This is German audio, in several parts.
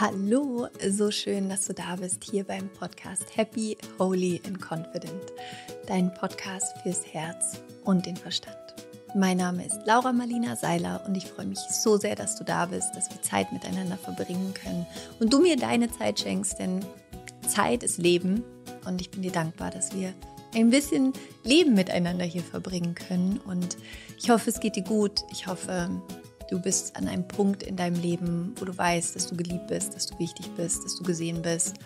Hallo, so schön, dass du da bist hier beim Podcast Happy, Holy and Confident. Dein Podcast fürs Herz und den Verstand. Mein Name ist Laura Marlina Seiler und ich freue mich so sehr, dass du da bist, dass wir Zeit miteinander verbringen können und du mir deine Zeit schenkst, denn Zeit ist Leben und ich bin dir dankbar, dass wir ein bisschen Leben miteinander hier verbringen können und ich hoffe, es geht dir gut. Ich hoffe, Du bist an einem Punkt in deinem Leben, wo du weißt, dass du geliebt bist, dass du wichtig bist, dass du gesehen bist.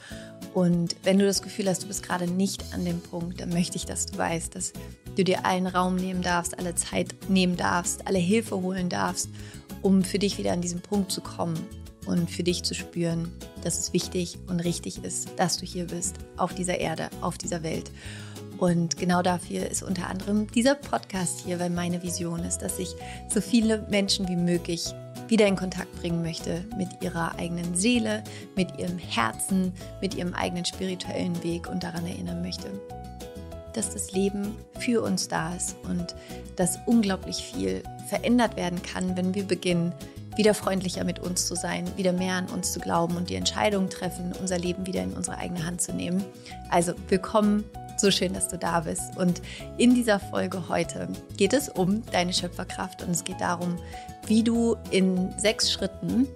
Und wenn du das Gefühl hast, du bist gerade nicht an dem Punkt, dann möchte ich, dass du weißt, dass du dir allen Raum nehmen darfst, alle Zeit nehmen darfst, alle Hilfe holen darfst, um für dich wieder an diesen Punkt zu kommen und für dich zu spüren, dass es wichtig und richtig ist, dass du hier bist, auf dieser Erde, auf dieser Welt. Und genau dafür ist unter anderem dieser Podcast hier, weil meine Vision ist, dass ich so viele Menschen wie möglich wieder in Kontakt bringen möchte mit ihrer eigenen Seele, mit ihrem Herzen, mit ihrem eigenen spirituellen Weg und daran erinnern möchte, dass das Leben für uns da ist und dass unglaublich viel verändert werden kann, wenn wir beginnen, wieder freundlicher mit uns zu sein, wieder mehr an uns zu glauben und die Entscheidung treffen, unser Leben wieder in unsere eigene Hand zu nehmen. Also willkommen so schön, dass du da bist. Und in dieser Folge heute geht es um deine Schöpferkraft und es geht darum, wie du in sechs Schritten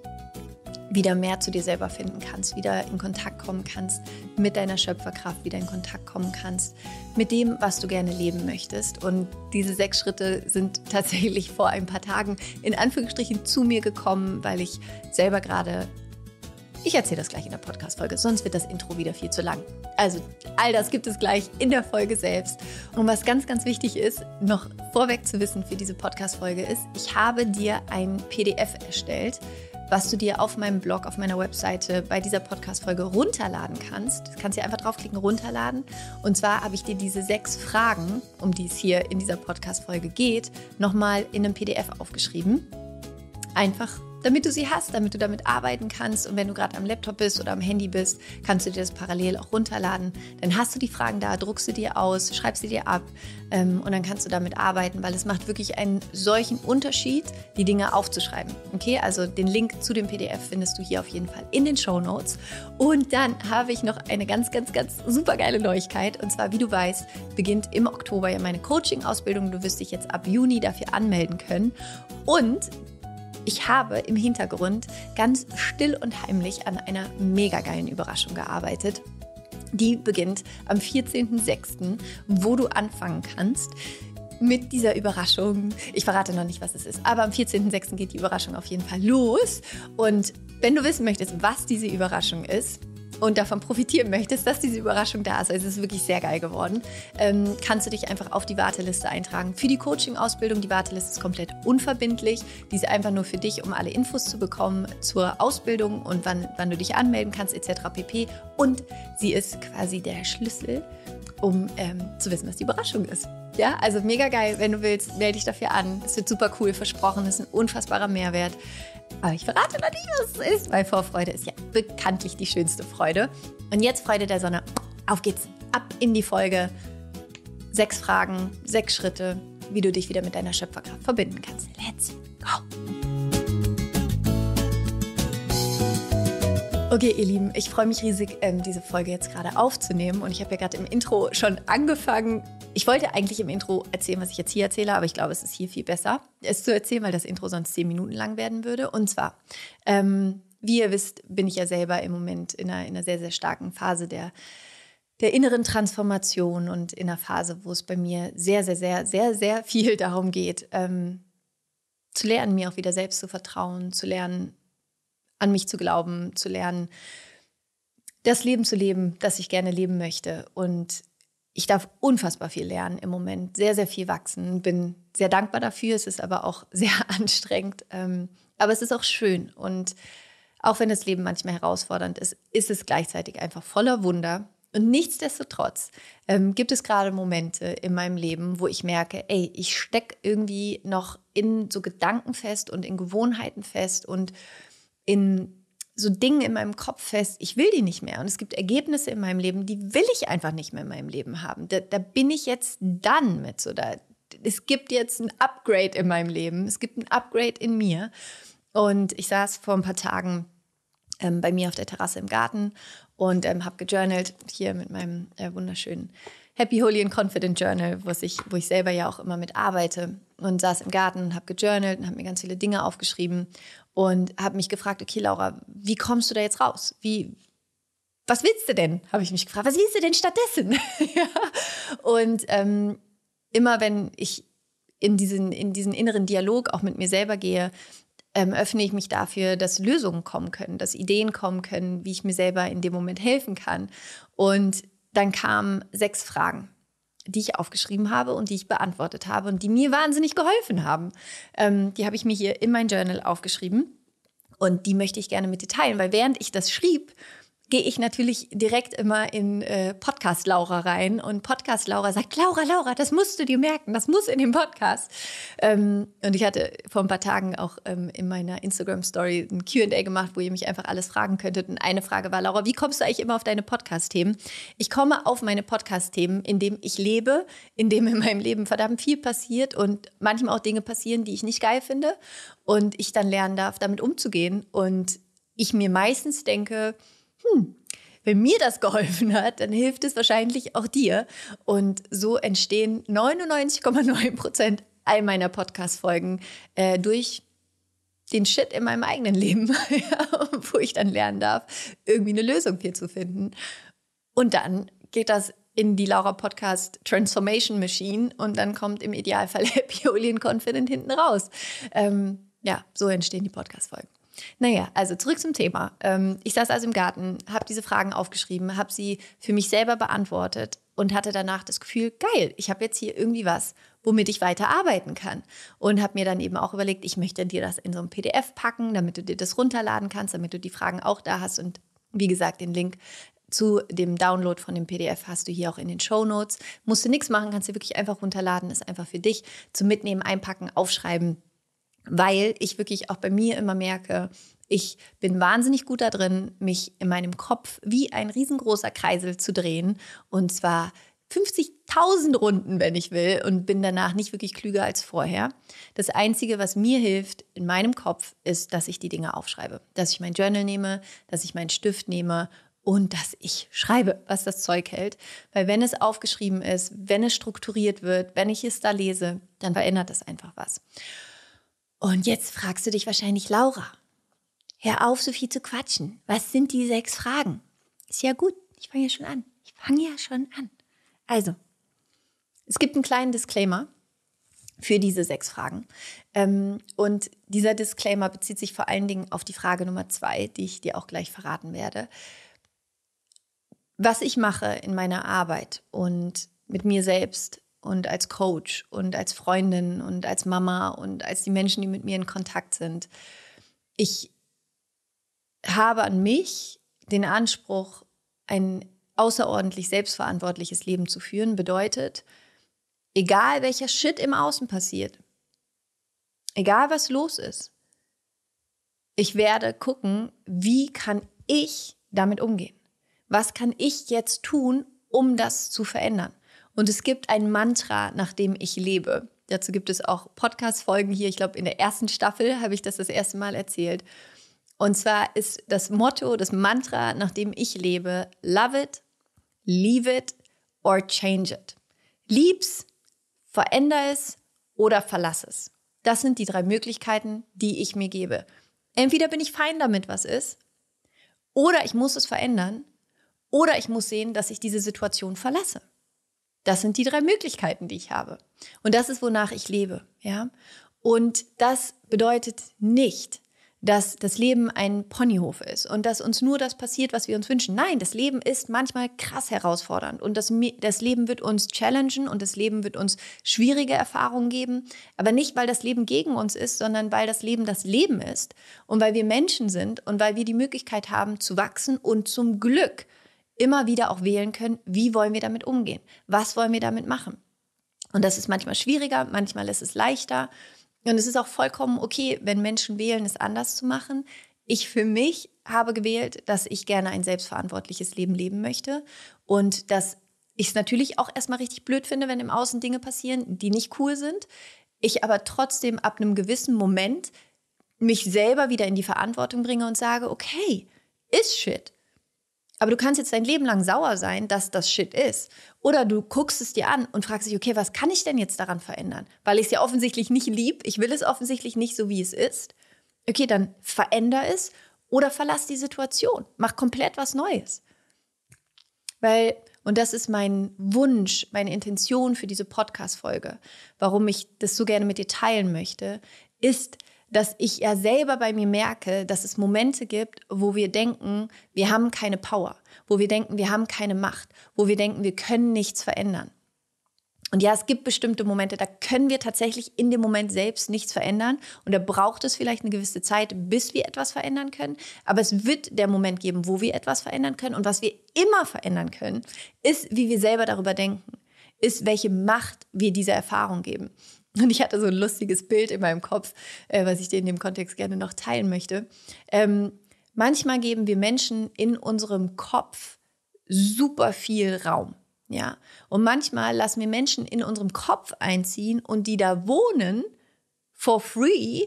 wieder mehr zu dir selber finden kannst, wieder in Kontakt kommen kannst mit deiner Schöpferkraft, wieder in Kontakt kommen kannst mit dem, was du gerne leben möchtest. Und diese sechs Schritte sind tatsächlich vor ein paar Tagen in Anführungsstrichen zu mir gekommen, weil ich selber gerade ich erzähle das gleich in der Podcast-Folge, sonst wird das Intro wieder viel zu lang. Also, all das gibt es gleich in der Folge selbst. Und was ganz, ganz wichtig ist, noch vorweg zu wissen für diese Podcast-Folge ist, ich habe dir ein PDF erstellt, was du dir auf meinem Blog, auf meiner Webseite bei dieser Podcast-Folge runterladen kannst. Du kannst hier einfach draufklicken, runterladen. Und zwar habe ich dir diese sechs Fragen, um die es hier in dieser Podcast-Folge geht, nochmal in einem PDF aufgeschrieben. Einfach damit du sie hast, damit du damit arbeiten kannst. Und wenn du gerade am Laptop bist oder am Handy bist, kannst du dir das parallel auch runterladen. Dann hast du die Fragen da, druckst sie dir aus, schreibst sie dir ab ähm, und dann kannst du damit arbeiten, weil es macht wirklich einen solchen Unterschied, die Dinge aufzuschreiben. Okay, also den Link zu dem PDF findest du hier auf jeden Fall in den Show Notes. Und dann habe ich noch eine ganz, ganz, ganz super geile Neuigkeit. Und zwar, wie du weißt, beginnt im Oktober ja meine Coaching-Ausbildung. Du wirst dich jetzt ab Juni dafür anmelden können. Und ich habe im Hintergrund ganz still und heimlich an einer mega geilen Überraschung gearbeitet. Die beginnt am 14.06., wo du anfangen kannst mit dieser Überraschung. Ich verrate noch nicht, was es ist, aber am 14.06. geht die Überraschung auf jeden Fall los. Und wenn du wissen möchtest, was diese Überraschung ist, und davon profitieren möchtest, dass diese Überraschung da ist, also es ist wirklich sehr geil geworden, ähm, kannst du dich einfach auf die Warteliste eintragen. Für die Coaching-Ausbildung, die Warteliste ist komplett unverbindlich. Die ist einfach nur für dich, um alle Infos zu bekommen zur Ausbildung und wann, wann du dich anmelden kannst, etc. pp. Und sie ist quasi der Schlüssel, um ähm, zu wissen, was die Überraschung ist. Ja, also mega geil. Wenn du willst, melde dich dafür an. Es wird super cool, versprochen. Es ist ein unfassbarer Mehrwert. Aber ich verrate noch nicht, was es ist, weil Vorfreude ist ja bekanntlich die schönste Freude. Und jetzt Freude der Sonne. Auf geht's. Ab in die Folge. Sechs Fragen, sechs Schritte, wie du dich wieder mit deiner Schöpferkraft verbinden kannst. Let's go! Okay, ihr Lieben, ich freue mich riesig, ähm, diese Folge jetzt gerade aufzunehmen. Und ich habe ja gerade im Intro schon angefangen. Ich wollte eigentlich im Intro erzählen, was ich jetzt hier erzähle, aber ich glaube, es ist hier viel besser, es zu erzählen, weil das Intro sonst zehn Minuten lang werden würde. Und zwar, ähm, wie ihr wisst, bin ich ja selber im Moment in einer, in einer sehr, sehr starken Phase der, der inneren Transformation und in einer Phase, wo es bei mir sehr, sehr, sehr, sehr, sehr viel darum geht, ähm, zu lernen, mir auch wieder selbst zu vertrauen, zu lernen, an mich zu glauben, zu lernen, das Leben zu leben, das ich gerne leben möchte. Und ich darf unfassbar viel lernen im Moment, sehr, sehr viel wachsen, bin sehr dankbar dafür. Es ist aber auch sehr anstrengend. Ähm, aber es ist auch schön. Und auch wenn das Leben manchmal herausfordernd ist, ist es gleichzeitig einfach voller Wunder. Und nichtsdestotrotz ähm, gibt es gerade Momente in meinem Leben, wo ich merke, ey, ich stecke irgendwie noch in so Gedanken fest und in Gewohnheiten fest und in so Dingen in meinem Kopf fest, ich will die nicht mehr. Und es gibt Ergebnisse in meinem Leben, die will ich einfach nicht mehr in meinem Leben haben. Da, da bin ich jetzt dann mit so. Da, es gibt jetzt ein Upgrade in meinem Leben. Es gibt ein Upgrade in mir. Und ich saß vor ein paar Tagen ähm, bei mir auf der Terrasse im Garten und ähm, habe gejournalt hier mit meinem äh, wunderschönen Happy, Holy and Confident Journal, was ich, wo ich selber ja auch immer mit arbeite und saß im Garten und habe gejournalt und habe mir ganz viele Dinge aufgeschrieben und habe mich gefragt, okay Laura, wie kommst du da jetzt raus? Wie, was willst du denn? Habe ich mich gefragt. Was willst du denn stattdessen? Und ähm, immer wenn ich in diesen, in diesen inneren Dialog auch mit mir selber gehe, ähm, öffne ich mich dafür, dass Lösungen kommen können, dass Ideen kommen können, wie ich mir selber in dem Moment helfen kann. Und dann kamen sechs Fragen, die ich aufgeschrieben habe und die ich beantwortet habe und die mir wahnsinnig geholfen haben. Ähm, die habe ich mir hier in mein Journal aufgeschrieben und die möchte ich gerne mit dir teilen, weil während ich das schrieb, gehe ich natürlich direkt immer in äh, Podcast Laura rein und Podcast Laura sagt, Laura, Laura, das musst du dir merken, das muss in dem Podcast. Ähm, und ich hatte vor ein paar Tagen auch ähm, in meiner Instagram Story ein Q&A gemacht, wo ihr mich einfach alles fragen könntet. Und eine Frage war, Laura, wie kommst du eigentlich immer auf deine Podcast-Themen? Ich komme auf meine Podcast-Themen, indem ich lebe, indem in meinem Leben verdammt viel passiert und manchmal auch Dinge passieren, die ich nicht geil finde und ich dann lernen darf, damit umzugehen. Und ich mir meistens denke, hm, wenn mir das geholfen hat, dann hilft es wahrscheinlich auch dir. Und so entstehen 99,9 Prozent all meiner Podcast-Folgen äh, durch den Shit in meinem eigenen Leben, wo ich dann lernen darf, irgendwie eine Lösung hier zu finden. Und dann geht das in die Laura Podcast Transformation Machine und dann kommt im Idealfall Happy, and Confident hinten raus. Ähm, ja, so entstehen die Podcast-Folgen. Naja, also zurück zum Thema. Ähm, ich saß also im Garten, habe diese Fragen aufgeschrieben, habe sie für mich selber beantwortet und hatte danach das Gefühl, geil, ich habe jetzt hier irgendwie was, womit ich weiter arbeiten kann. Und habe mir dann eben auch überlegt, ich möchte dir das in so ein PDF packen, damit du dir das runterladen kannst, damit du die Fragen auch da hast. Und wie gesagt, den Link zu dem Download von dem PDF hast du hier auch in den Show Notes. Musst du nichts machen, kannst du wirklich einfach runterladen, ist einfach für dich zum Mitnehmen, einpacken, aufschreiben weil ich wirklich auch bei mir immer merke, ich bin wahnsinnig gut da drin, mich in meinem Kopf wie ein riesengroßer Kreisel zu drehen und zwar 50.000 Runden, wenn ich will, und bin danach nicht wirklich klüger als vorher. Das Einzige, was mir hilft in meinem Kopf, ist, dass ich die Dinge aufschreibe. Dass ich mein Journal nehme, dass ich meinen Stift nehme und dass ich schreibe, was das Zeug hält. Weil wenn es aufgeschrieben ist, wenn es strukturiert wird, wenn ich es da lese, dann verändert das einfach was. Und jetzt fragst du dich wahrscheinlich, Laura, hör auf, so viel zu quatschen. Was sind die sechs Fragen? Ist ja gut, ich fange ja schon an. Ich fange ja schon an. Also, es gibt einen kleinen Disclaimer für diese sechs Fragen. Ähm, und dieser Disclaimer bezieht sich vor allen Dingen auf die Frage Nummer zwei, die ich dir auch gleich verraten werde. Was ich mache in meiner Arbeit und mit mir selbst und als Coach und als Freundin und als Mama und als die Menschen, die mit mir in Kontakt sind. Ich habe an mich den Anspruch, ein außerordentlich selbstverantwortliches Leben zu führen, bedeutet, egal welcher Shit im Außen passiert, egal was los ist, ich werde gucken, wie kann ich damit umgehen? Was kann ich jetzt tun, um das zu verändern? Und es gibt ein Mantra, nach dem ich lebe. Dazu gibt es auch Podcast-Folgen hier. Ich glaube, in der ersten Staffel habe ich das das erste Mal erzählt. Und zwar ist das Motto, das Mantra, nach dem ich lebe, love it, leave it or change it. Lieb's, veränder es oder verlass es. Das sind die drei Möglichkeiten, die ich mir gebe. Entweder bin ich fein damit, was ist, oder ich muss es verändern, oder ich muss sehen, dass ich diese Situation verlasse. Das sind die drei Möglichkeiten, die ich habe. Und das ist, wonach ich lebe, ja. Und das bedeutet nicht, dass das Leben ein Ponyhof ist und dass uns nur das passiert, was wir uns wünschen. Nein, das Leben ist manchmal krass herausfordernd und das, das Leben wird uns challengen und das Leben wird uns schwierige Erfahrungen geben. Aber nicht, weil das Leben gegen uns ist, sondern weil das Leben das Leben ist und weil wir Menschen sind und weil wir die Möglichkeit haben zu wachsen und zum Glück immer wieder auch wählen können, wie wollen wir damit umgehen? Was wollen wir damit machen? Und das ist manchmal schwieriger, manchmal ist es leichter. Und es ist auch vollkommen okay, wenn Menschen wählen, es anders zu machen. Ich für mich habe gewählt, dass ich gerne ein selbstverantwortliches Leben leben möchte und dass ich es natürlich auch erstmal richtig blöd finde, wenn im Außen Dinge passieren, die nicht cool sind. Ich aber trotzdem ab einem gewissen Moment mich selber wieder in die Verantwortung bringe und sage, okay, ist Shit. Aber du kannst jetzt dein Leben lang sauer sein, dass das Shit ist. Oder du guckst es dir an und fragst dich, okay, was kann ich denn jetzt daran verändern? Weil ich es ja offensichtlich nicht lieb, ich will es offensichtlich nicht so, wie es ist. Okay, dann veränder es oder verlass die Situation. Mach komplett was Neues. Weil, und das ist mein Wunsch, meine Intention für diese Podcast-Folge, warum ich das so gerne mit dir teilen möchte, ist, dass ich ja selber bei mir merke, dass es Momente gibt, wo wir denken, wir haben keine Power, wo wir denken, wir haben keine Macht, wo wir denken, wir können nichts verändern. Und ja, es gibt bestimmte Momente, da können wir tatsächlich in dem Moment selbst nichts verändern. Und da braucht es vielleicht eine gewisse Zeit, bis wir etwas verändern können. Aber es wird der Moment geben, wo wir etwas verändern können. Und was wir immer verändern können, ist, wie wir selber darüber denken, ist, welche Macht wir dieser Erfahrung geben. Und ich hatte so ein lustiges Bild in meinem Kopf, äh, was ich dir in dem Kontext gerne noch teilen möchte. Ähm, manchmal geben wir Menschen in unserem Kopf super viel Raum. Ja, und manchmal lassen wir Menschen in unserem Kopf einziehen und die da wohnen for free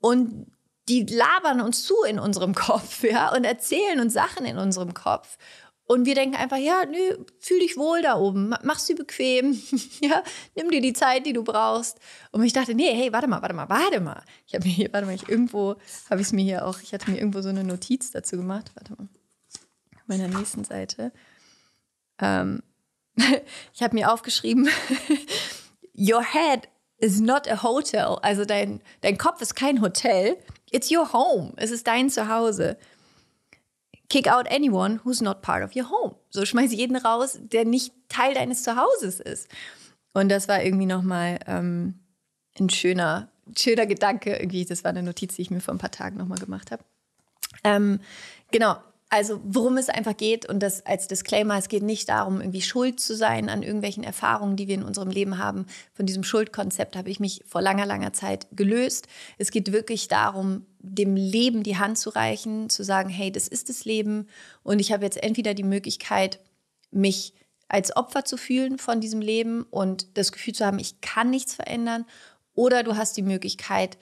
und die labern uns zu in unserem Kopf, ja, und erzählen uns Sachen in unserem Kopf. Und wir denken einfach, ja, nö, fühl dich wohl da oben, mach's dir bequem, ja, nimm dir die Zeit, die du brauchst. Und ich dachte, nee, hey, warte mal, warte mal, warte mal. Ich habe mir hier, warte mal, ich irgendwo habe ich es mir hier auch, ich hatte mir irgendwo so eine Notiz dazu gemacht. Warte mal, auf meiner nächsten Seite. Ähm, ich habe mir aufgeschrieben, your head is not a hotel. Also dein, dein Kopf ist kein Hotel. It's your home. Es ist dein Zuhause. Kick out anyone who's not part of your home. So schmeiß jeden raus, der nicht Teil deines Zuhauses ist. Und das war irgendwie nochmal ähm, ein schöner, schöner Gedanke. Irgendwie, das war eine Notiz, die ich mir vor ein paar Tagen nochmal gemacht habe. Ähm, genau, also worum es einfach geht und das als Disclaimer, es geht nicht darum, irgendwie schuld zu sein an irgendwelchen Erfahrungen, die wir in unserem Leben haben. Von diesem Schuldkonzept habe ich mich vor langer, langer Zeit gelöst. Es geht wirklich darum, dem Leben die Hand zu reichen, zu sagen, hey, das ist das Leben. Und ich habe jetzt entweder die Möglichkeit, mich als Opfer zu fühlen von diesem Leben und das Gefühl zu haben, ich kann nichts verändern, oder du hast die Möglichkeit,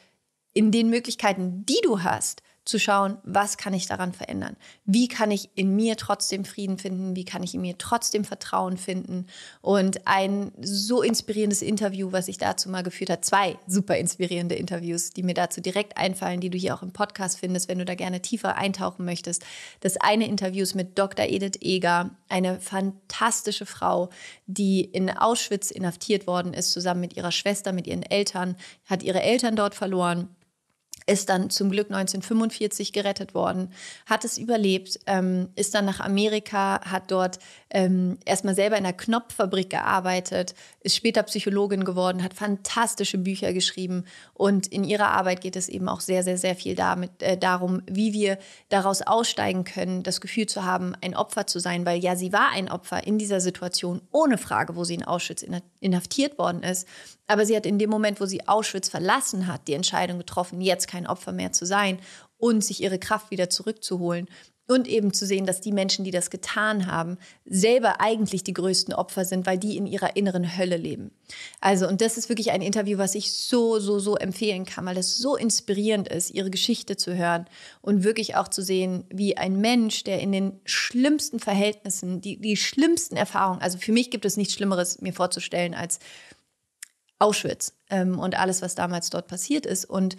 in den Möglichkeiten, die du hast, zu schauen, was kann ich daran verändern? Wie kann ich in mir trotzdem Frieden finden? Wie kann ich in mir trotzdem Vertrauen finden? Und ein so inspirierendes Interview, was ich dazu mal geführt habe, zwei super inspirierende Interviews, die mir dazu direkt einfallen, die du hier auch im Podcast findest, wenn du da gerne tiefer eintauchen möchtest. Das eine Interview ist mit Dr. Edith Eger, eine fantastische Frau, die in Auschwitz inhaftiert worden ist, zusammen mit ihrer Schwester, mit ihren Eltern, hat ihre Eltern dort verloren ist dann zum Glück 1945 gerettet worden, hat es überlebt, ähm, ist dann nach Amerika, hat dort ähm, erstmal selber in einer Knopffabrik gearbeitet, ist später Psychologin geworden, hat fantastische Bücher geschrieben und in ihrer Arbeit geht es eben auch sehr, sehr, sehr viel damit, äh, darum, wie wir daraus aussteigen können, das Gefühl zu haben, ein Opfer zu sein, weil ja, sie war ein Opfer in dieser Situation, ohne Frage, wo sie in Auschwitz inhaftiert worden ist. Aber sie hat in dem Moment, wo sie Auschwitz verlassen hat, die Entscheidung getroffen, jetzt kein Opfer mehr zu sein und sich ihre Kraft wieder zurückzuholen. Und eben zu sehen, dass die Menschen, die das getan haben, selber eigentlich die größten Opfer sind, weil die in ihrer inneren Hölle leben. Also, und das ist wirklich ein Interview, was ich so, so, so empfehlen kann, weil es so inspirierend ist, ihre Geschichte zu hören und wirklich auch zu sehen, wie ein Mensch, der in den schlimmsten Verhältnissen, die, die schlimmsten Erfahrungen, also für mich gibt es nichts Schlimmeres, mir vorzustellen, als Auschwitz ähm, und alles, was damals dort passiert ist. Und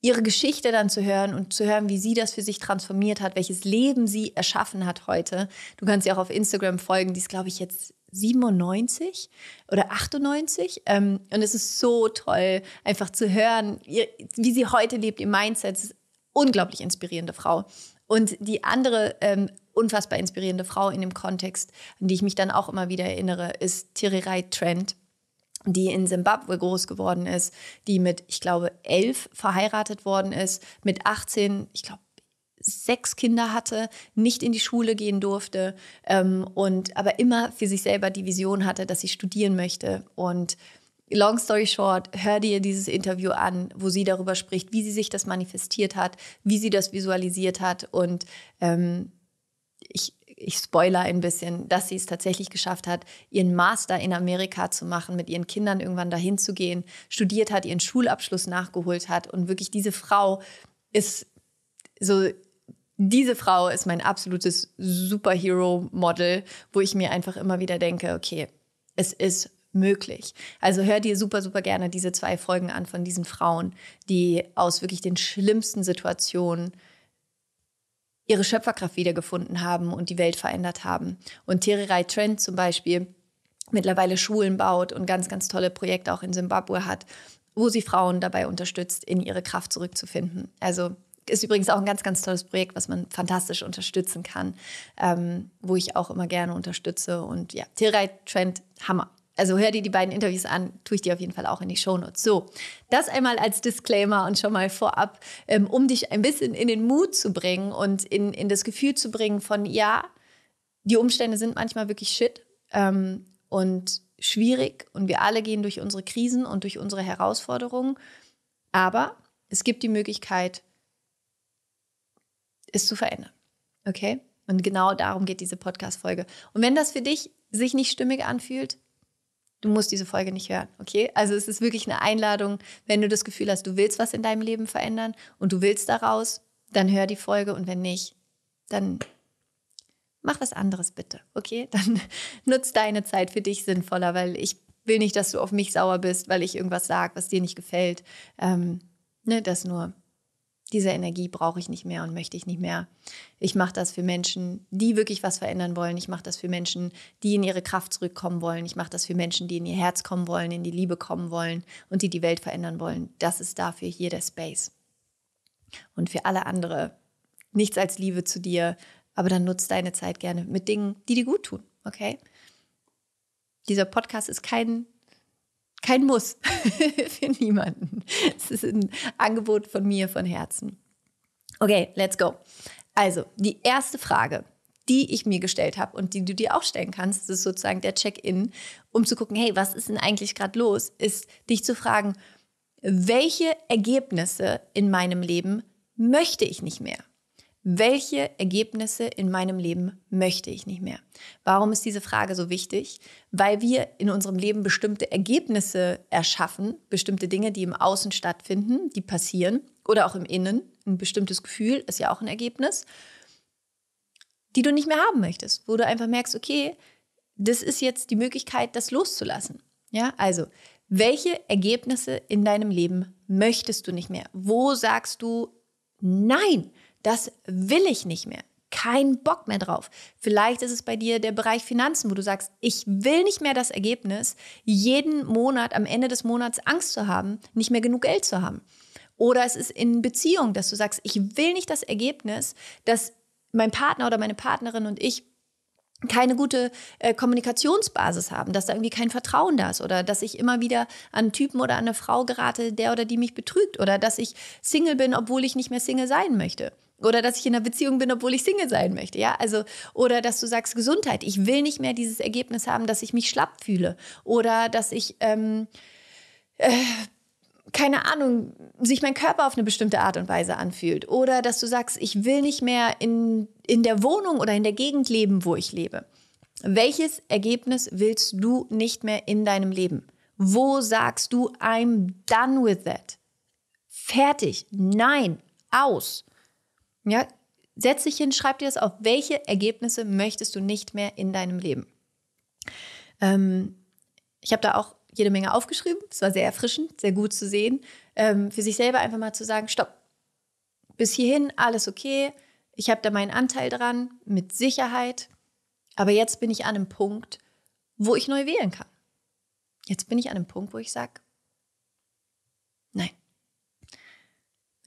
ihre Geschichte dann zu hören und zu hören, wie sie das für sich transformiert hat, welches Leben sie erschaffen hat heute. Du kannst sie auch auf Instagram folgen, die ist, glaube ich, jetzt 97 oder 98. Ähm, und es ist so toll, einfach zu hören, wie sie heute lebt, ihr Mindset. Es ist eine unglaublich inspirierende Frau. Und die andere ähm, unfassbar inspirierende Frau in dem Kontext, an die ich mich dann auch immer wieder erinnere, ist Tirirai Trent die in Simbabwe groß geworden ist, die mit, ich glaube, elf verheiratet worden ist, mit 18, ich glaube, sechs Kinder hatte, nicht in die Schule gehen durfte ähm, und aber immer für sich selber die Vision hatte, dass sie studieren möchte. Und long story short, hör dir dieses Interview an, wo sie darüber spricht, wie sie sich das manifestiert hat, wie sie das visualisiert hat und ähm, ich ich spoiler ein bisschen, dass sie es tatsächlich geschafft hat, ihren Master in Amerika zu machen, mit ihren Kindern irgendwann dahin zu gehen, studiert hat, ihren Schulabschluss nachgeholt hat und wirklich diese Frau ist so diese Frau ist mein absolutes Superhero-Model, wo ich mir einfach immer wieder denke, okay, es ist möglich. Also hör dir super, super gerne diese zwei Folgen an von diesen Frauen, die aus wirklich den schlimmsten Situationen ihre Schöpferkraft wiedergefunden haben und die Welt verändert haben. Und Tererai Trent zum Beispiel mittlerweile Schulen baut und ganz, ganz tolle Projekte auch in Simbabwe hat, wo sie Frauen dabei unterstützt, in ihre Kraft zurückzufinden. Also ist übrigens auch ein ganz, ganz tolles Projekt, was man fantastisch unterstützen kann, ähm, wo ich auch immer gerne unterstütze. Und ja, Tererai Trent, Hammer. Also hör dir die beiden Interviews an, tue ich dir auf jeden Fall auch in die Shownotes. So, das einmal als Disclaimer und schon mal vorab, ähm, um dich ein bisschen in den Mut zu bringen und in, in das Gefühl zu bringen von, ja, die Umstände sind manchmal wirklich shit ähm, und schwierig und wir alle gehen durch unsere Krisen und durch unsere Herausforderungen. Aber es gibt die Möglichkeit, es zu verändern. Okay? Und genau darum geht diese Podcast-Folge. Und wenn das für dich sich nicht stimmig anfühlt, du musst diese Folge nicht hören, okay? Also es ist wirklich eine Einladung, wenn du das Gefühl hast, du willst was in deinem Leben verändern und du willst daraus, dann hör die Folge und wenn nicht, dann mach was anderes bitte, okay? Dann nutz deine Zeit für dich sinnvoller, weil ich will nicht, dass du auf mich sauer bist, weil ich irgendwas sage, was dir nicht gefällt. Ähm, ne, das nur diese Energie brauche ich nicht mehr und möchte ich nicht mehr. Ich mache das für Menschen, die wirklich was verändern wollen. Ich mache das für Menschen, die in ihre Kraft zurückkommen wollen. Ich mache das für Menschen, die in ihr Herz kommen wollen, in die Liebe kommen wollen und die die Welt verändern wollen. Das ist dafür hier der Space. Und für alle andere nichts als Liebe zu dir, aber dann nutzt deine Zeit gerne mit Dingen, die dir gut tun, okay? Dieser Podcast ist kein kein Muss für niemanden. Es ist ein Angebot von mir von Herzen. Okay, let's go. Also, die erste Frage, die ich mir gestellt habe und die du dir auch stellen kannst, ist sozusagen der Check-in, um zu gucken, hey, was ist denn eigentlich gerade los, ist dich zu fragen, welche Ergebnisse in meinem Leben möchte ich nicht mehr? Welche Ergebnisse in meinem Leben möchte ich nicht mehr? Warum ist diese Frage so wichtig? Weil wir in unserem Leben bestimmte Ergebnisse erschaffen, bestimmte Dinge, die im Außen stattfinden, die passieren oder auch im Innen. Ein bestimmtes Gefühl ist ja auch ein Ergebnis, die du nicht mehr haben möchtest, wo du einfach merkst, okay, das ist jetzt die Möglichkeit, das loszulassen. Ja, also welche Ergebnisse in deinem Leben möchtest du nicht mehr? Wo sagst du Nein? Das will ich nicht mehr. Kein Bock mehr drauf. Vielleicht ist es bei dir der Bereich Finanzen, wo du sagst, ich will nicht mehr das Ergebnis, jeden Monat am Ende des Monats Angst zu haben, nicht mehr genug Geld zu haben. Oder es ist in Beziehung, dass du sagst, ich will nicht das Ergebnis, dass mein Partner oder meine Partnerin und ich keine gute äh, Kommunikationsbasis haben, dass da irgendwie kein Vertrauen da ist oder dass ich immer wieder an einen Typen oder an eine Frau gerate, der oder die mich betrügt oder dass ich Single bin, obwohl ich nicht mehr Single sein möchte. Oder dass ich in einer Beziehung bin, obwohl ich Single sein möchte, ja? Also, oder dass du sagst Gesundheit. Ich will nicht mehr dieses Ergebnis haben, dass ich mich schlapp fühle. Oder dass ich, ähm, äh, keine Ahnung, sich mein Körper auf eine bestimmte Art und Weise anfühlt. Oder dass du sagst, ich will nicht mehr in, in der Wohnung oder in der Gegend leben, wo ich lebe. Welches Ergebnis willst du nicht mehr in deinem Leben? Wo sagst du, I'm done with that? Fertig. Nein. Aus. Ja, setz dich hin, schreib dir das auf. Welche Ergebnisse möchtest du nicht mehr in deinem Leben? Ähm, ich habe da auch jede Menge aufgeschrieben. Es war sehr erfrischend, sehr gut zu sehen. Ähm, für sich selber einfach mal zu sagen, stopp. Bis hierhin alles okay. Ich habe da meinen Anteil dran, mit Sicherheit. Aber jetzt bin ich an einem Punkt, wo ich neu wählen kann. Jetzt bin ich an einem Punkt, wo ich sage, nein,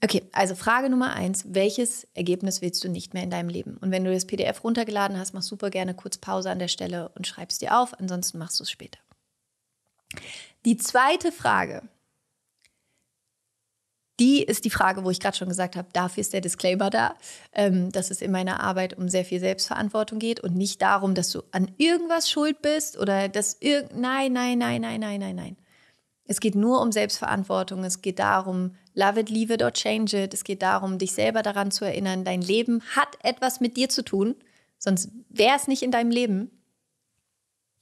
Okay, also Frage Nummer eins, welches Ergebnis willst du nicht mehr in deinem Leben? Und wenn du das PDF runtergeladen hast, mach super gerne kurz Pause an der Stelle und schreib es dir auf, ansonsten machst du es später. Die zweite Frage, die ist die Frage, wo ich gerade schon gesagt habe, dafür ist der Disclaimer da, ähm, dass es in meiner Arbeit um sehr viel Selbstverantwortung geht und nicht darum, dass du an irgendwas schuld bist oder dass irgend... Nein, nein, nein, nein, nein, nein, nein. Es geht nur um Selbstverantwortung. Es geht darum, love it, leave it or change it. Es geht darum, dich selber daran zu erinnern, dein Leben hat etwas mit dir zu tun, sonst wäre es nicht in deinem Leben.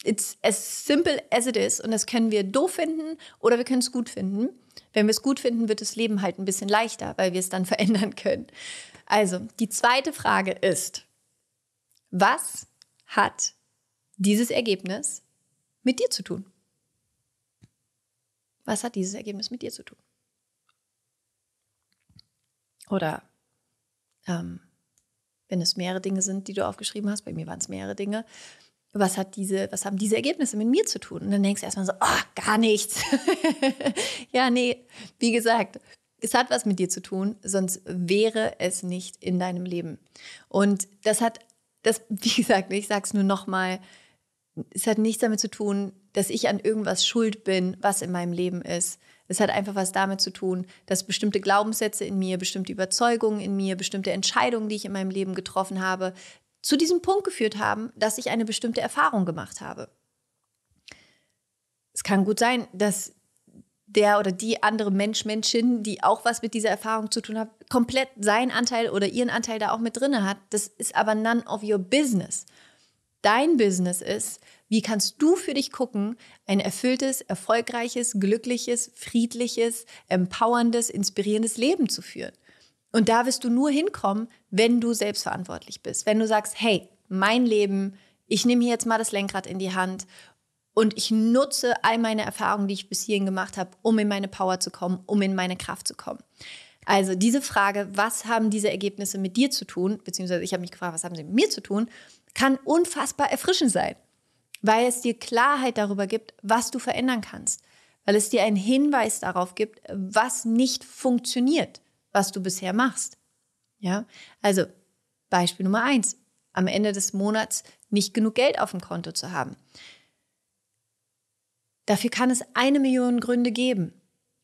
It's as simple as it is. Und das können wir doof finden oder wir können es gut finden. Wenn wir es gut finden, wird das Leben halt ein bisschen leichter, weil wir es dann verändern können. Also, die zweite Frage ist, was hat dieses Ergebnis mit dir zu tun? Was hat dieses Ergebnis mit dir zu tun? Oder ähm, wenn es mehrere Dinge sind, die du aufgeschrieben hast, bei mir waren es mehrere Dinge, was hat diese, was haben diese Ergebnisse mit mir zu tun? Und dann denkst du erstmal so, oh, gar nichts. ja, nee, wie gesagt, es hat was mit dir zu tun, sonst wäre es nicht in deinem Leben. Und das hat, das, wie gesagt, ich sage es nur nochmal, es hat nichts damit zu tun, dass ich an irgendwas schuld bin, was in meinem Leben ist. Es hat einfach was damit zu tun, dass bestimmte Glaubenssätze in mir, bestimmte Überzeugungen in mir, bestimmte Entscheidungen, die ich in meinem Leben getroffen habe, zu diesem Punkt geführt haben, dass ich eine bestimmte Erfahrung gemacht habe. Es kann gut sein, dass der oder die andere Mensch, Menschin, die auch was mit dieser Erfahrung zu tun hat, komplett seinen Anteil oder ihren Anteil da auch mit drin hat. Das ist aber none of your business. Dein Business ist, wie kannst du für dich gucken, ein erfülltes, erfolgreiches, glückliches, friedliches, empowerndes, inspirierendes Leben zu führen? Und da wirst du nur hinkommen, wenn du selbstverantwortlich bist. Wenn du sagst, hey, mein Leben, ich nehme hier jetzt mal das Lenkrad in die Hand und ich nutze all meine Erfahrungen, die ich bis hierhin gemacht habe, um in meine Power zu kommen, um in meine Kraft zu kommen. Also diese Frage, was haben diese Ergebnisse mit dir zu tun, beziehungsweise ich habe mich gefragt, was haben sie mit mir zu tun, kann unfassbar erfrischend sein, weil es dir Klarheit darüber gibt, was du verändern kannst, weil es dir einen Hinweis darauf gibt, was nicht funktioniert, was du bisher machst. Ja, also Beispiel Nummer eins: Am Ende des Monats nicht genug Geld auf dem Konto zu haben. Dafür kann es eine Million Gründe geben.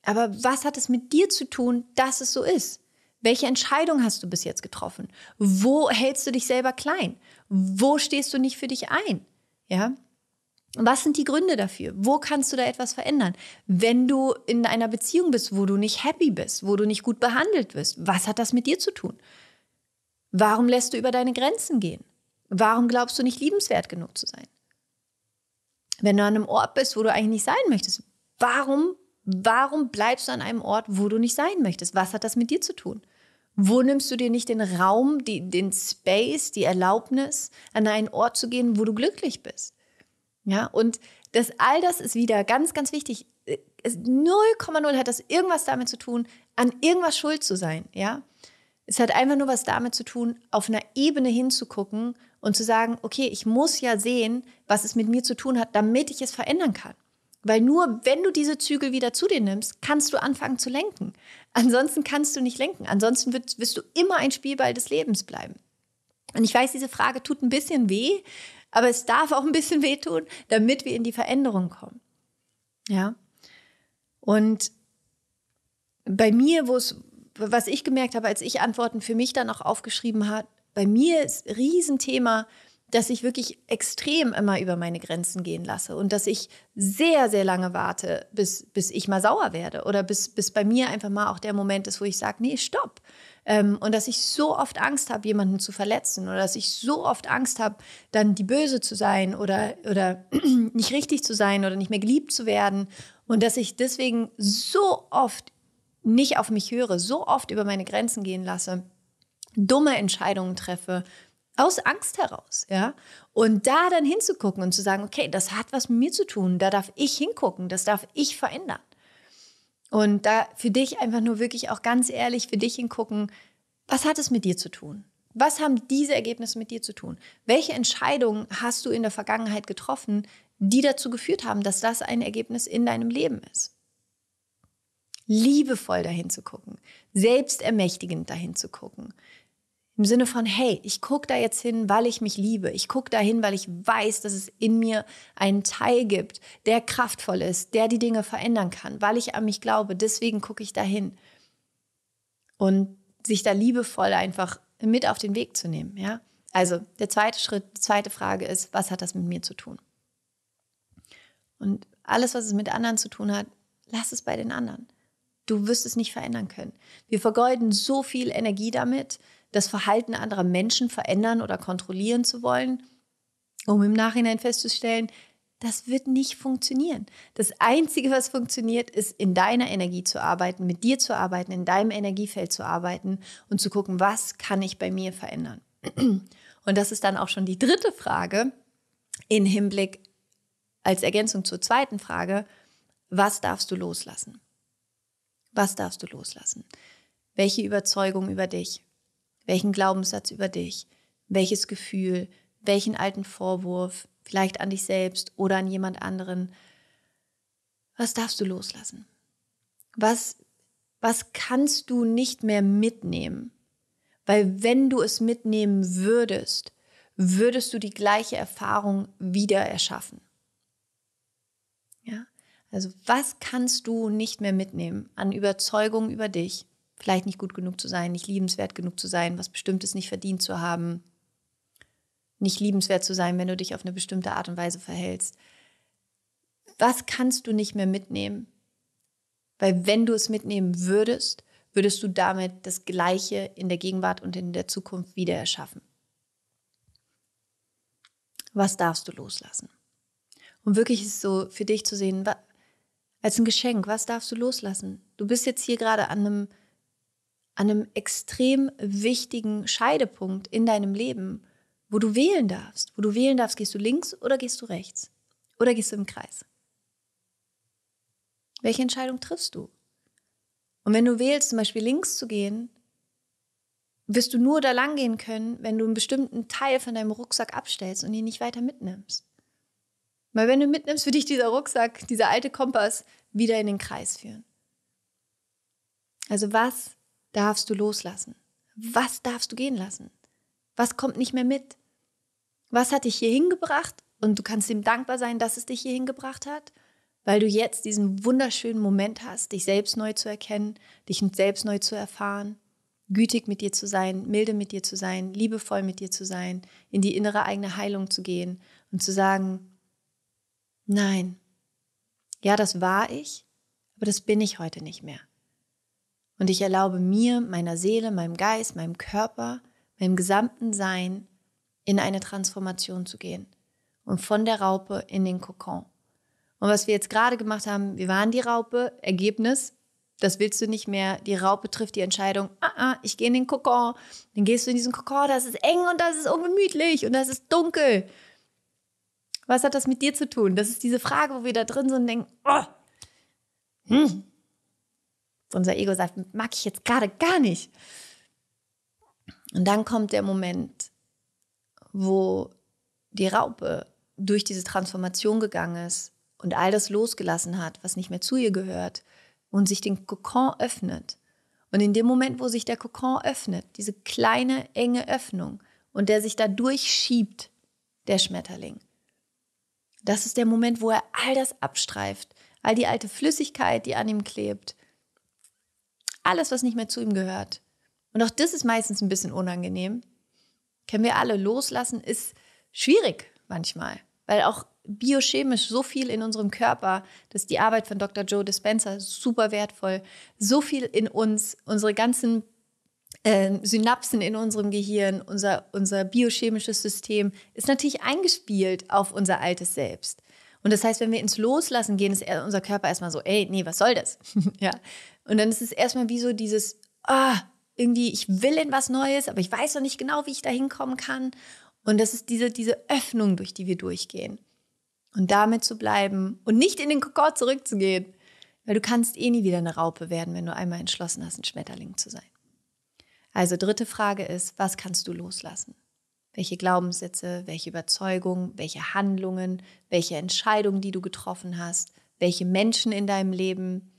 Aber was hat es mit dir zu tun, dass es so ist? Welche Entscheidung hast du bis jetzt getroffen? Wo hältst du dich selber klein? Wo stehst du nicht für dich ein? Ja? Was sind die Gründe dafür? Wo kannst du da etwas verändern? Wenn du in einer Beziehung bist, wo du nicht happy bist, wo du nicht gut behandelt wirst, was hat das mit dir zu tun? Warum lässt du über deine Grenzen gehen? Warum glaubst du nicht liebenswert genug zu sein? Wenn du an einem Ort bist, wo du eigentlich nicht sein möchtest, warum, warum bleibst du an einem Ort, wo du nicht sein möchtest? Was hat das mit dir zu tun? Wo nimmst du dir nicht den Raum, die, den Space, die Erlaubnis, an einen Ort zu gehen, wo du glücklich bist? Ja, und das, all das ist wieder ganz, ganz wichtig. 0,0 hat das irgendwas damit zu tun, an irgendwas schuld zu sein. Ja, es hat einfach nur was damit zu tun, auf einer Ebene hinzugucken und zu sagen, okay, ich muss ja sehen, was es mit mir zu tun hat, damit ich es verändern kann. Weil nur wenn du diese Zügel wieder zu dir nimmst, kannst du anfangen zu lenken. Ansonsten kannst du nicht lenken. Ansonsten wirst, wirst du immer ein Spielball des Lebens bleiben. Und ich weiß, diese Frage tut ein bisschen weh, aber es darf auch ein bisschen wehtun, damit wir in die Veränderung kommen. Ja. Und bei mir, wo es, was ich gemerkt habe, als ich Antworten für mich dann auch aufgeschrieben habe, bei mir ist Riesenthema, dass ich wirklich extrem immer über meine Grenzen gehen lasse und dass ich sehr, sehr lange warte, bis, bis ich mal sauer werde oder bis, bis bei mir einfach mal auch der Moment ist, wo ich sage, nee, stopp. Ähm, und dass ich so oft Angst habe, jemanden zu verletzen oder dass ich so oft Angst habe, dann die Böse zu sein oder, oder nicht richtig zu sein oder nicht mehr geliebt zu werden und dass ich deswegen so oft nicht auf mich höre, so oft über meine Grenzen gehen lasse, dumme Entscheidungen treffe, aus Angst heraus, ja. Und da dann hinzugucken und zu sagen, okay, das hat was mit mir zu tun, da darf ich hingucken, das darf ich verändern. Und da für dich einfach nur wirklich auch ganz ehrlich für dich hingucken, was hat es mit dir zu tun? Was haben diese Ergebnisse mit dir zu tun? Welche Entscheidungen hast du in der Vergangenheit getroffen, die dazu geführt haben, dass das ein Ergebnis in deinem Leben ist? Liebevoll dahin zu gucken, selbstermächtigend dahin zu gucken, im Sinne von, hey, ich gucke da jetzt hin, weil ich mich liebe. Ich gucke da hin, weil ich weiß, dass es in mir einen Teil gibt, der kraftvoll ist, der die Dinge verändern kann, weil ich an mich glaube. Deswegen gucke ich da hin. Und sich da liebevoll einfach mit auf den Weg zu nehmen. Ja? Also der zweite Schritt, die zweite Frage ist, was hat das mit mir zu tun? Und alles, was es mit anderen zu tun hat, lass es bei den anderen. Du wirst es nicht verändern können. Wir vergeuden so viel Energie damit, das Verhalten anderer Menschen verändern oder kontrollieren zu wollen, um im Nachhinein festzustellen, Das wird nicht funktionieren. Das Einzige, was funktioniert, ist, in deiner Energie zu arbeiten, mit dir zu arbeiten, in deinem Energiefeld zu arbeiten und zu gucken, was kann ich bei mir verändern. Und das ist dann auch schon die dritte Frage in Hinblick als Ergänzung zur zweiten Frage, was darfst du loslassen? Was darfst du loslassen? Welche Überzeugung über dich? Welchen Glaubenssatz über dich? Welches Gefühl? Welchen alten Vorwurf? Vielleicht an dich selbst oder an jemand anderen? Was darfst du loslassen? Was, was kannst du nicht mehr mitnehmen? Weil wenn du es mitnehmen würdest, würdest du die gleiche Erfahrung wieder erschaffen. Ja? Also was kannst du nicht mehr mitnehmen an Überzeugung über dich? Vielleicht nicht gut genug zu sein, nicht liebenswert genug zu sein, was Bestimmtes nicht verdient zu haben, nicht liebenswert zu sein, wenn du dich auf eine bestimmte Art und Weise verhältst. Was kannst du nicht mehr mitnehmen? Weil wenn du es mitnehmen würdest, würdest du damit das Gleiche in der Gegenwart und in der Zukunft wieder erschaffen. Was darfst du loslassen? Und wirklich ist es so für dich zu sehen, als ein Geschenk, was darfst du loslassen? Du bist jetzt hier gerade an einem, an einem extrem wichtigen Scheidepunkt in deinem Leben, wo du wählen darfst. Wo du wählen darfst, gehst du links oder gehst du rechts? Oder gehst du im Kreis? Welche Entscheidung triffst du? Und wenn du wählst, zum Beispiel links zu gehen, wirst du nur da lang gehen können, wenn du einen bestimmten Teil von deinem Rucksack abstellst und ihn nicht weiter mitnimmst. Weil wenn du mitnimmst, wird dich dieser Rucksack, dieser alte Kompass wieder in den Kreis führen. Also was darfst du loslassen? Was darfst du gehen lassen? Was kommt nicht mehr mit? Was hat dich hier hingebracht? Und du kannst ihm dankbar sein, dass es dich hier hingebracht hat, weil du jetzt diesen wunderschönen Moment hast, dich selbst neu zu erkennen, dich selbst neu zu erfahren, gütig mit dir zu sein, milde mit dir zu sein, liebevoll mit dir zu sein, in die innere eigene Heilung zu gehen und zu sagen, nein, ja, das war ich, aber das bin ich heute nicht mehr. Und ich erlaube mir, meiner Seele, meinem Geist, meinem Körper, meinem gesamten Sein in eine Transformation zu gehen und von der Raupe in den Kokon. Und was wir jetzt gerade gemacht haben, wir waren die Raupe, Ergebnis, das willst du nicht mehr. Die Raupe trifft die Entscheidung, ah, ah, ich gehe in den Kokon. Dann gehst du in diesen Kokon, das ist eng und das ist ungemütlich und das ist dunkel. Was hat das mit dir zu tun? Das ist diese Frage, wo wir da drin sind und denken, oh, hm. Unser Ego sagt, mag ich jetzt gerade gar nicht. Und dann kommt der Moment, wo die Raupe durch diese Transformation gegangen ist und all das losgelassen hat, was nicht mehr zu ihr gehört und sich den Kokon öffnet. Und in dem Moment, wo sich der Kokon öffnet, diese kleine, enge Öffnung und der sich da durchschiebt, der Schmetterling, das ist der Moment, wo er all das abstreift, all die alte Flüssigkeit, die an ihm klebt, alles, was nicht mehr zu ihm gehört. Und auch das ist meistens ein bisschen unangenehm. Kennen wir alle. Loslassen ist schwierig manchmal, weil auch biochemisch so viel in unserem Körper, das ist die Arbeit von Dr. Joe Dispenza super wertvoll, so viel in uns, unsere ganzen äh, Synapsen in unserem Gehirn, unser, unser biochemisches System ist natürlich eingespielt auf unser altes Selbst. Und das heißt, wenn wir ins Loslassen gehen, ist unser Körper erstmal so, ey, nee, was soll das? ja. Und dann ist es erstmal wie so dieses, ah, irgendwie, ich will in was Neues, aber ich weiß noch nicht genau, wie ich da hinkommen kann. Und das ist diese, diese Öffnung, durch die wir durchgehen. Und damit zu bleiben und nicht in den Kokon zurückzugehen. Weil du kannst eh nie wieder eine Raupe werden, wenn du einmal entschlossen hast, ein Schmetterling zu sein. Also dritte Frage ist, was kannst du loslassen? Welche Glaubenssätze, welche Überzeugungen, welche Handlungen, welche Entscheidungen, die du getroffen hast, welche Menschen in deinem Leben,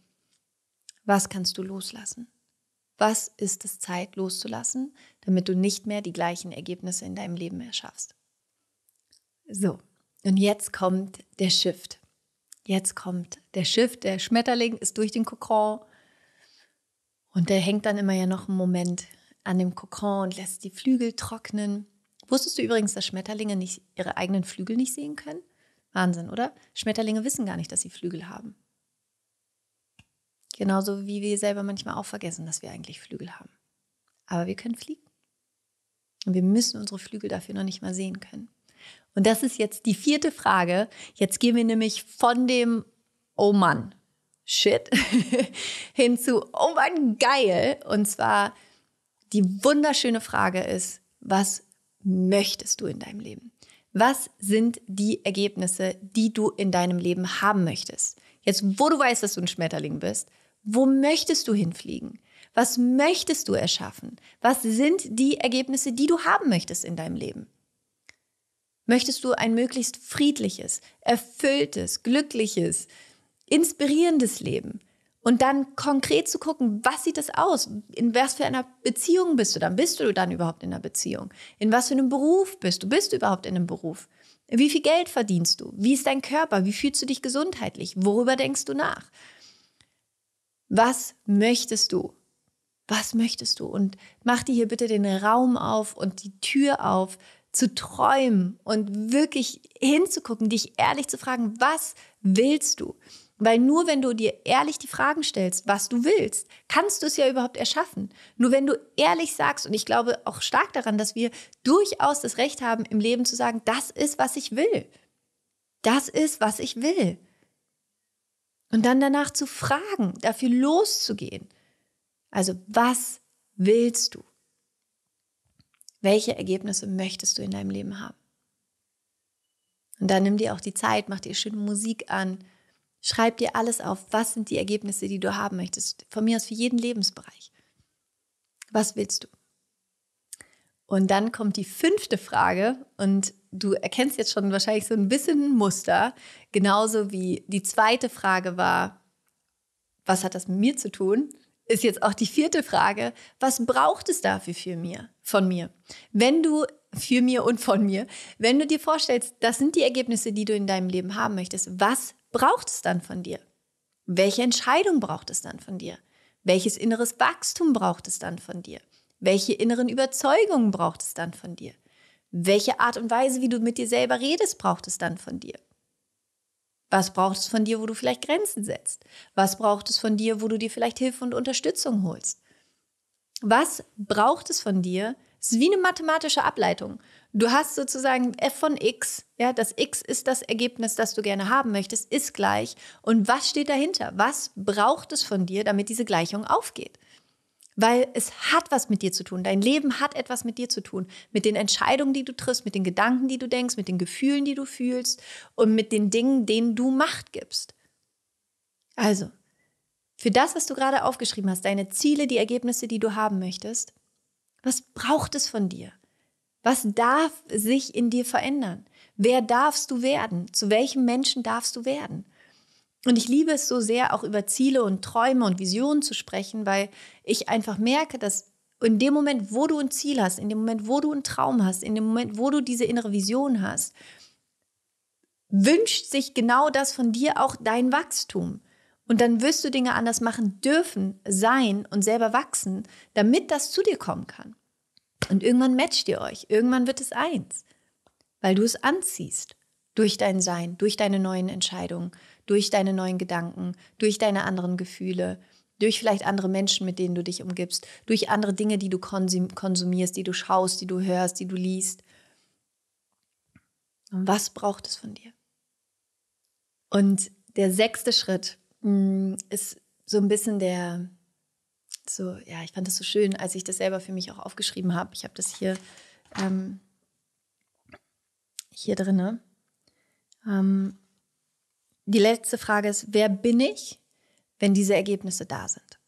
was kannst du loslassen? Was ist es Zeit loszulassen, damit du nicht mehr die gleichen Ergebnisse in deinem Leben erschaffst? So, und jetzt kommt der Shift. Jetzt kommt der Shift. Der Schmetterling ist durch den Kokon und der hängt dann immer ja noch einen Moment an dem Kokon und lässt die Flügel trocknen. Wusstest du übrigens, dass Schmetterlinge nicht ihre eigenen Flügel nicht sehen können? Wahnsinn, oder? Schmetterlinge wissen gar nicht, dass sie Flügel haben. Genauso wie wir selber manchmal auch vergessen, dass wir eigentlich Flügel haben. Aber wir können fliegen. Und wir müssen unsere Flügel dafür noch nicht mal sehen können. Und das ist jetzt die vierte Frage. Jetzt gehen wir nämlich von dem Oh Mann, Shit hin zu Oh Mann, geil. Und zwar die wunderschöne Frage ist, was möchtest du in deinem Leben? Was sind die Ergebnisse, die du in deinem Leben haben möchtest? Jetzt, wo du weißt, dass du ein Schmetterling bist, wo möchtest du hinfliegen? Was möchtest du erschaffen? Was sind die Ergebnisse, die du haben möchtest in deinem Leben? Möchtest du ein möglichst friedliches, erfülltes, glückliches, inspirierendes Leben? Und dann konkret zu gucken, was sieht das aus? In was für einer Beziehung bist du dann? Bist du dann überhaupt in einer Beziehung? In was für einem Beruf bist du? Bist du überhaupt in einem Beruf? Wie viel Geld verdienst du? Wie ist dein Körper? Wie fühlst du dich gesundheitlich? Worüber denkst du nach? Was möchtest du? Was möchtest du? Und mach dir hier bitte den Raum auf und die Tür auf, zu träumen und wirklich hinzugucken, dich ehrlich zu fragen, was willst du? Weil nur wenn du dir ehrlich die Fragen stellst, was du willst, kannst du es ja überhaupt erschaffen. Nur wenn du ehrlich sagst, und ich glaube auch stark daran, dass wir durchaus das Recht haben, im Leben zu sagen, das ist, was ich will. Das ist, was ich will. Und dann danach zu fragen, dafür loszugehen. Also, was willst du? Welche Ergebnisse möchtest du in deinem Leben haben? Und dann nimm dir auch die Zeit, mach dir schöne Musik an, Schreib dir alles auf. Was sind die Ergebnisse, die du haben möchtest? Von mir aus für jeden Lebensbereich. Was willst du? Und dann kommt die fünfte Frage und du erkennst jetzt schon wahrscheinlich so ein bisschen ein Muster, genauso wie die zweite Frage war, was hat das mit mir zu tun? Ist jetzt auch die vierte Frage, was braucht es dafür für mir, von mir? Wenn du für mir und von mir, wenn du dir vorstellst, das sind die Ergebnisse, die du in deinem Leben haben möchtest, was braucht es dann von dir? Welche Entscheidung braucht es dann von dir? Welches inneres Wachstum braucht es dann von dir? Welche inneren Überzeugungen braucht es dann von dir? Welche Art und Weise, wie du mit dir selber redest, braucht es dann von dir? Was braucht es von dir, wo du vielleicht Grenzen setzt? Was braucht es von dir, wo du dir vielleicht Hilfe und Unterstützung holst? Was braucht es von dir, es ist wie eine mathematische Ableitung. Du hast sozusagen f von x, ja, das x ist das Ergebnis, das du gerne haben möchtest, ist gleich. Und was steht dahinter? Was braucht es von dir, damit diese Gleichung aufgeht? Weil es hat was mit dir zu tun. Dein Leben hat etwas mit dir zu tun. Mit den Entscheidungen, die du triffst, mit den Gedanken, die du denkst, mit den Gefühlen, die du fühlst und mit den Dingen, denen du Macht gibst. Also, für das, was du gerade aufgeschrieben hast, deine Ziele, die Ergebnisse, die du haben möchtest, was braucht es von dir? Was darf sich in dir verändern? Wer darfst du werden? Zu welchem Menschen darfst du werden? Und ich liebe es so sehr, auch über Ziele und Träume und Visionen zu sprechen, weil ich einfach merke, dass in dem Moment, wo du ein Ziel hast, in dem Moment, wo du einen Traum hast, in dem Moment, wo du diese innere Vision hast, wünscht sich genau das von dir auch dein Wachstum. Und dann wirst du Dinge anders machen dürfen, sein und selber wachsen, damit das zu dir kommen kann. Und irgendwann matcht ihr euch, irgendwann wird es eins, weil du es anziehst durch dein Sein, durch deine neuen Entscheidungen, durch deine neuen Gedanken, durch deine anderen Gefühle, durch vielleicht andere Menschen, mit denen du dich umgibst, durch andere Dinge, die du konsumierst, die du schaust, die du hörst, die du liest. Und was braucht es von dir? Und der sechste Schritt Mm, ist so ein bisschen der, so, ja, ich fand das so schön, als ich das selber für mich auch aufgeschrieben habe. Ich habe das hier, ähm, hier drinne. Ähm, die letzte Frage ist, wer bin ich, wenn diese Ergebnisse da sind?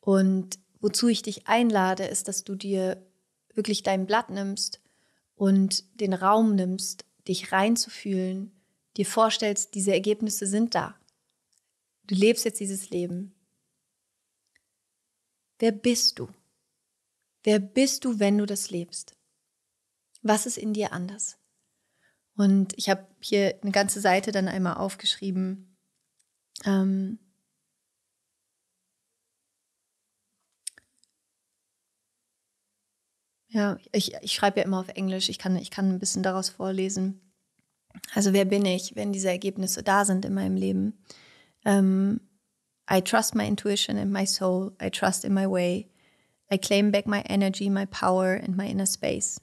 Und wozu ich dich einlade, ist, dass du dir wirklich dein Blatt nimmst und den Raum nimmst, dich reinzufühlen, dir vorstellst, diese Ergebnisse sind da. Du lebst jetzt dieses Leben. Wer bist du? Wer bist du, wenn du das lebst? Was ist in dir anders? Und ich habe hier eine ganze Seite dann einmal aufgeschrieben. Ähm, ja, ich, ich schreibe ja immer auf Englisch. Ich kann, ich kann ein bisschen daraus vorlesen. Also wer bin ich, wenn diese Ergebnisse da sind in meinem Leben? Um, I trust my intuition and my soul. I trust in my way. I claim back my energy, my power, and my inner space.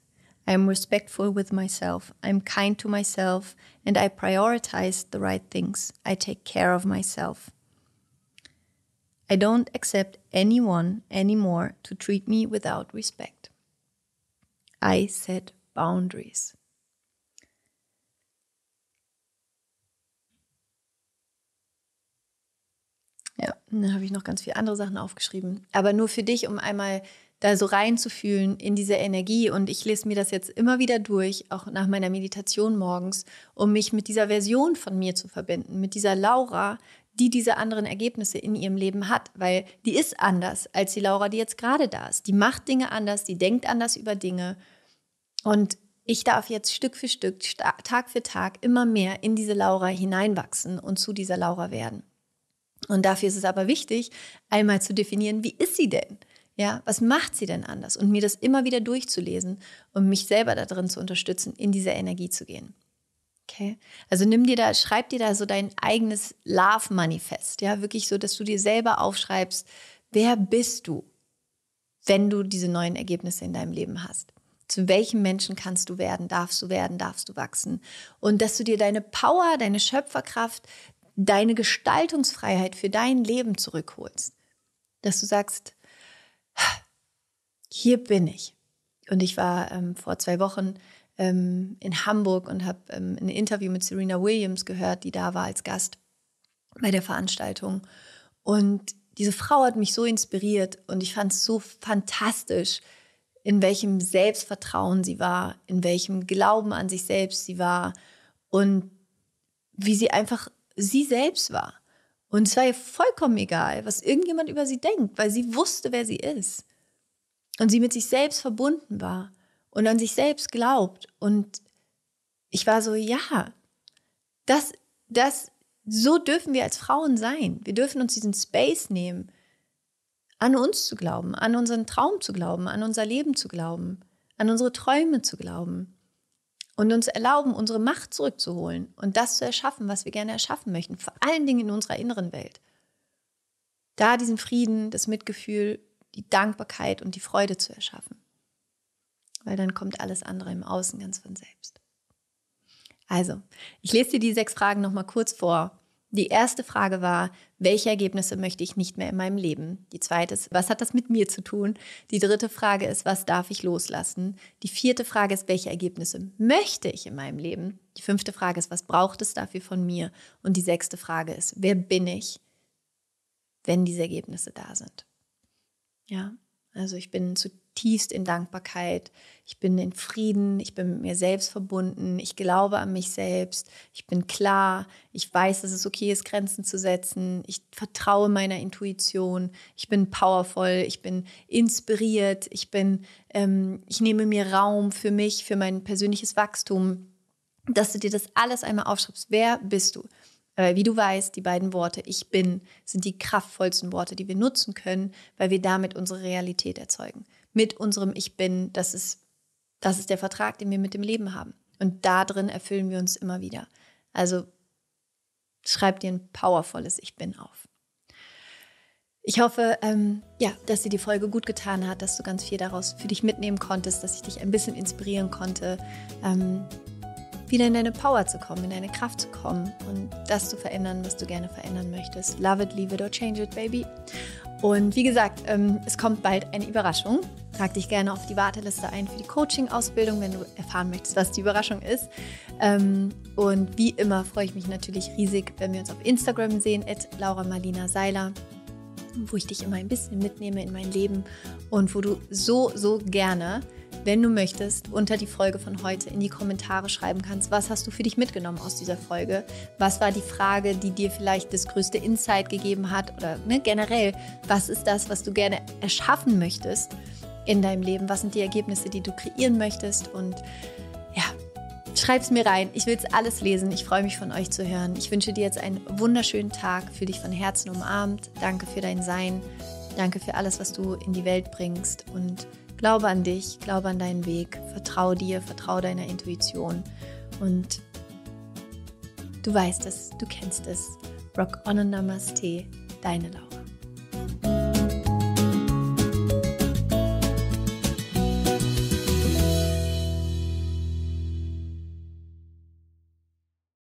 I am respectful with myself. I'm kind to myself and I prioritize the right things. I take care of myself. I don't accept anyone anymore to treat me without respect. I set boundaries. Ja, dann habe ich noch ganz viele andere Sachen aufgeschrieben. Aber nur für dich, um einmal da so reinzufühlen in diese Energie. Und ich lese mir das jetzt immer wieder durch, auch nach meiner Meditation morgens, um mich mit dieser Version von mir zu verbinden, mit dieser Laura, die diese anderen Ergebnisse in ihrem Leben hat, weil die ist anders als die Laura, die jetzt gerade da ist. Die macht Dinge anders, die denkt anders über Dinge. Und ich darf jetzt Stück für Stück, Tag für Tag immer mehr in diese Laura hineinwachsen und zu dieser Laura werden. Und dafür ist es aber wichtig, einmal zu definieren, wie ist sie denn? Ja, was macht sie denn anders? Und mir das immer wieder durchzulesen und mich selber darin zu unterstützen, in diese Energie zu gehen. Okay. Also nimm dir da, schreib dir da so dein eigenes Love-Manifest. Ja, wirklich so, dass du dir selber aufschreibst, wer bist du, wenn du diese neuen Ergebnisse in deinem Leben hast? Zu welchem Menschen kannst du werden, darfst du werden, darfst du wachsen? Und dass du dir deine Power, deine Schöpferkraft, deine Gestaltungsfreiheit für dein Leben zurückholst. Dass du sagst, hier bin ich. Und ich war ähm, vor zwei Wochen ähm, in Hamburg und habe ähm, ein Interview mit Serena Williams gehört, die da war als Gast bei der Veranstaltung. Und diese Frau hat mich so inspiriert und ich fand es so fantastisch, in welchem Selbstvertrauen sie war, in welchem Glauben an sich selbst sie war und wie sie einfach sie selbst war. Und es war ihr vollkommen egal, was irgendjemand über sie denkt, weil sie wusste, wer sie ist. Und sie mit sich selbst verbunden war und an sich selbst glaubt. Und ich war so, ja, das, das, so dürfen wir als Frauen sein. Wir dürfen uns diesen Space nehmen, an uns zu glauben, an unseren Traum zu glauben, an unser Leben zu glauben, an unsere Träume zu glauben und uns erlauben, unsere Macht zurückzuholen und das zu erschaffen, was wir gerne erschaffen möchten, vor allen Dingen in unserer inneren Welt. Da diesen Frieden, das Mitgefühl, die Dankbarkeit und die Freude zu erschaffen weil dann kommt alles andere im Außen ganz von selbst. Also, ich lese dir die sechs Fragen nochmal kurz vor. Die erste Frage war, welche Ergebnisse möchte ich nicht mehr in meinem Leben? Die zweite ist, was hat das mit mir zu tun? Die dritte Frage ist, was darf ich loslassen? Die vierte Frage ist, welche Ergebnisse möchte ich in meinem Leben? Die fünfte Frage ist, was braucht es dafür von mir? Und die sechste Frage ist, wer bin ich, wenn diese Ergebnisse da sind? Ja, also ich bin zutiefst in Dankbarkeit, ich bin in Frieden, ich bin mit mir selbst verbunden, ich glaube an mich selbst, ich bin klar, ich weiß, dass es okay ist, Grenzen zu setzen, ich vertraue meiner Intuition, ich bin powerful, ich bin inspiriert, ich bin, ähm, ich nehme mir Raum für mich, für mein persönliches Wachstum, dass du dir das alles einmal aufschreibst. Wer bist du? Wie du weißt, die beiden Worte Ich bin sind die kraftvollsten Worte, die wir nutzen können, weil wir damit unsere Realität erzeugen. Mit unserem Ich bin, das ist, das ist der Vertrag, den wir mit dem Leben haben. Und da drin erfüllen wir uns immer wieder. Also schreib dir ein powervolles Ich bin auf. Ich hoffe, ähm, ja, dass dir die Folge gut getan hat, dass du ganz viel daraus für dich mitnehmen konntest, dass ich dich ein bisschen inspirieren konnte. Ähm, wieder in deine Power zu kommen, in deine Kraft zu kommen und das zu verändern, was du gerne verändern möchtest. Love it, leave it or change it, baby. Und wie gesagt, ähm, es kommt bald eine Überraschung. Trag dich gerne auf die Warteliste ein für die Coaching-Ausbildung, wenn du erfahren möchtest, was die Überraschung ist. Ähm, und wie immer freue ich mich natürlich riesig, wenn wir uns auf Instagram sehen, at Laura Marlina Seiler wo ich dich immer ein bisschen mitnehme in mein Leben und wo du so, so gerne wenn du möchtest, unter die Folge von heute in die Kommentare schreiben kannst, was hast du für dich mitgenommen aus dieser Folge? Was war die Frage, die dir vielleicht das größte Insight gegeben hat? Oder ne, generell, was ist das, was du gerne erschaffen möchtest in deinem Leben? Was sind die Ergebnisse, die du kreieren möchtest? Und ja, schreib es mir rein. Ich will es alles lesen. Ich freue mich von euch zu hören. Ich wünsche dir jetzt einen wunderschönen Tag. Fühl dich von Herzen umarmt. Danke für dein Sein. Danke für alles, was du in die Welt bringst. Und Glaube an dich, glaube an deinen Weg, vertraue dir, vertraue deiner Intuition und du weißt es, du kennst es. Rock on a Namaste, deine Laura.